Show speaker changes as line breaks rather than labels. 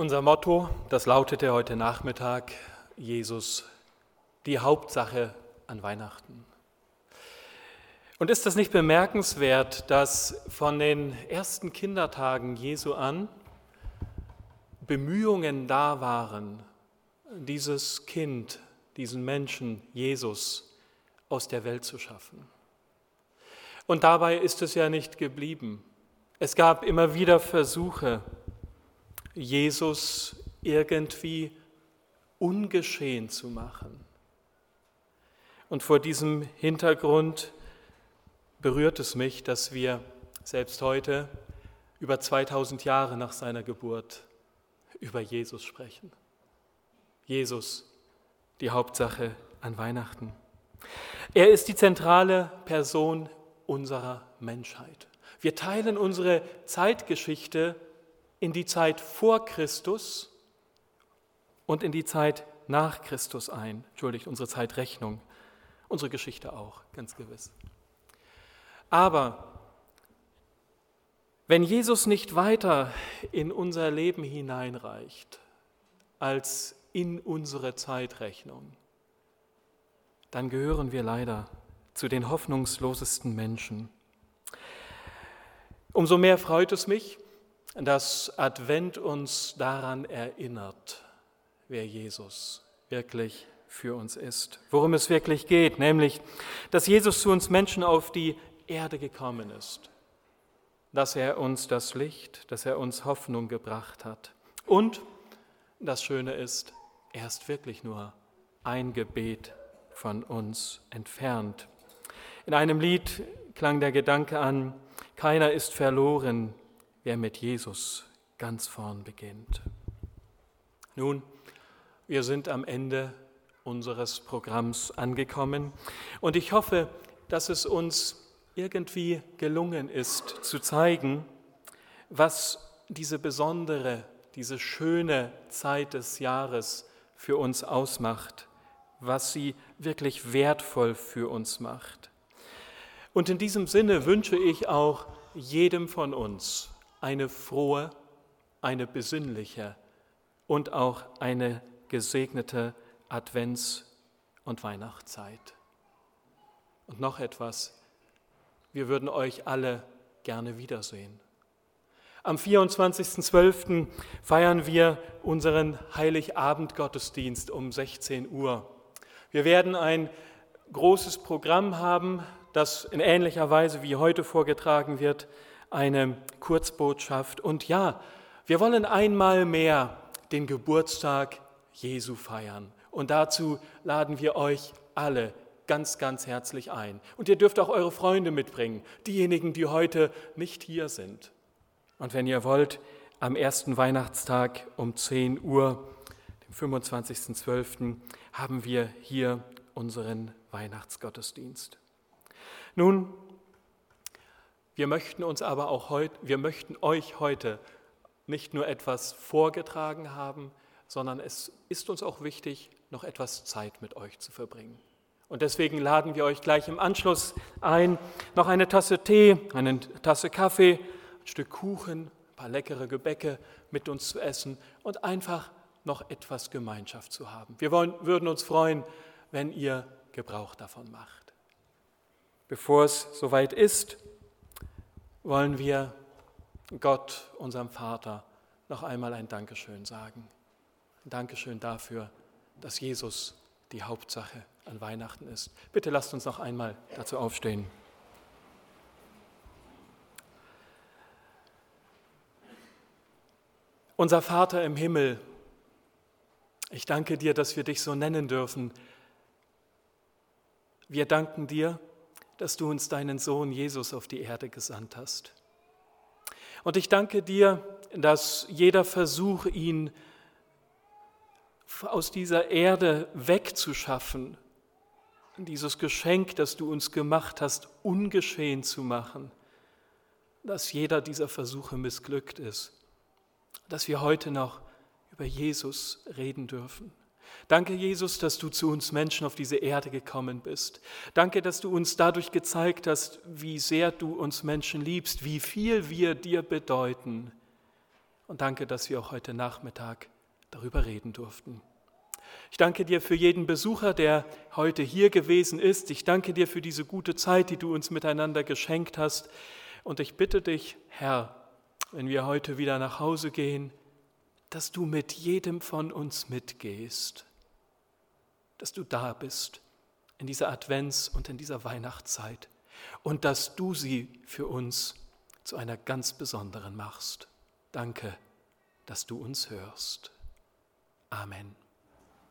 Unser Motto, das lautete heute Nachmittag, Jesus, die Hauptsache an Weihnachten. Und ist das nicht bemerkenswert, dass von den ersten Kindertagen Jesu an Bemühungen da waren, dieses Kind, diesen Menschen, Jesus, aus der Welt zu schaffen? Und dabei ist es ja nicht geblieben. Es gab immer wieder Versuche, Jesus irgendwie ungeschehen zu machen. Und vor diesem Hintergrund berührt es mich, dass wir selbst heute, über 2000 Jahre nach seiner Geburt, über Jesus sprechen. Jesus, die Hauptsache an Weihnachten. Er ist die zentrale Person unserer Menschheit. Wir teilen unsere Zeitgeschichte in die Zeit vor Christus und in die Zeit nach Christus ein. Entschuldigt, unsere Zeitrechnung, unsere Geschichte auch, ganz gewiss. Aber wenn Jesus nicht weiter in unser Leben hineinreicht als in unsere Zeitrechnung, dann gehören wir leider zu den hoffnungslosesten Menschen. Umso mehr freut es mich, dass Advent uns daran erinnert, wer Jesus wirklich für uns ist, worum es wirklich geht, nämlich, dass Jesus zu uns Menschen auf die Erde gekommen ist, dass er uns das Licht, dass er uns Hoffnung gebracht hat. Und das Schöne ist, er ist wirklich nur ein Gebet von uns entfernt. In einem Lied klang der Gedanke an, keiner ist verloren, wer mit Jesus ganz vorn beginnt. Nun, wir sind am Ende unseres Programms angekommen und ich hoffe, dass es uns irgendwie gelungen ist zu zeigen, was diese besondere, diese schöne Zeit des Jahres für uns ausmacht, was sie wirklich wertvoll für uns macht. Und in diesem Sinne wünsche ich auch jedem von uns eine frohe, eine besinnliche und auch eine gesegnete Advents- und Weihnachtszeit. Und noch etwas, wir würden euch alle gerne wiedersehen. Am 24.12. feiern wir unseren Heiligabend-Gottesdienst um 16 Uhr. Wir werden ein großes Programm haben, das in ähnlicher Weise wie heute vorgetragen wird eine Kurzbotschaft. Und ja, wir wollen einmal mehr den Geburtstag Jesu feiern. Und dazu laden wir euch alle ganz, ganz herzlich ein. Und ihr dürft auch eure Freunde mitbringen, diejenigen, die heute nicht hier sind. Und wenn ihr wollt, am ersten Weihnachtstag um 10 Uhr, dem 25.12., haben wir hier unseren Weihnachtsgottesdienst. Nun, wir möchten uns aber auch heute, wir möchten euch heute nicht nur etwas vorgetragen haben, sondern es ist uns auch wichtig, noch etwas Zeit mit euch zu verbringen. Und deswegen laden wir euch gleich im Anschluss ein, noch eine Tasse Tee, eine Tasse Kaffee, ein Stück Kuchen, ein paar leckere Gebäcke mit uns zu essen und einfach noch etwas Gemeinschaft zu haben. Wir wollen, würden uns freuen, wenn ihr Gebrauch davon macht. Bevor es soweit ist, wollen wir Gott, unserem Vater, noch einmal ein Dankeschön sagen. Ein Dankeschön dafür, dass Jesus die Hauptsache an Weihnachten ist. Bitte lasst uns noch einmal dazu aufstehen. Unser Vater im Himmel, ich danke dir, dass wir dich so nennen dürfen. Wir danken dir, dass du uns deinen Sohn Jesus auf die Erde gesandt hast. Und ich danke dir, dass jeder Versuch, ihn aus dieser Erde wegzuschaffen, dieses Geschenk, das du uns gemacht hast, ungeschehen zu machen, dass jeder dieser Versuche missglückt ist, dass wir heute noch über Jesus reden dürfen. Danke, Jesus, dass du zu uns Menschen auf diese Erde gekommen bist. Danke, dass du uns dadurch gezeigt hast, wie sehr du uns Menschen liebst, wie viel wir dir bedeuten. Und danke, dass wir auch heute Nachmittag darüber reden durften. Ich danke dir für jeden Besucher, der heute hier gewesen ist. Ich danke dir für diese gute Zeit, die du uns miteinander geschenkt hast. Und ich bitte dich, Herr, wenn wir heute wieder nach Hause gehen, dass du mit jedem von uns mitgehst, dass du da bist in dieser Advents- und in dieser Weihnachtszeit und dass du sie für uns zu einer ganz besonderen machst. Danke, dass du uns hörst. Amen.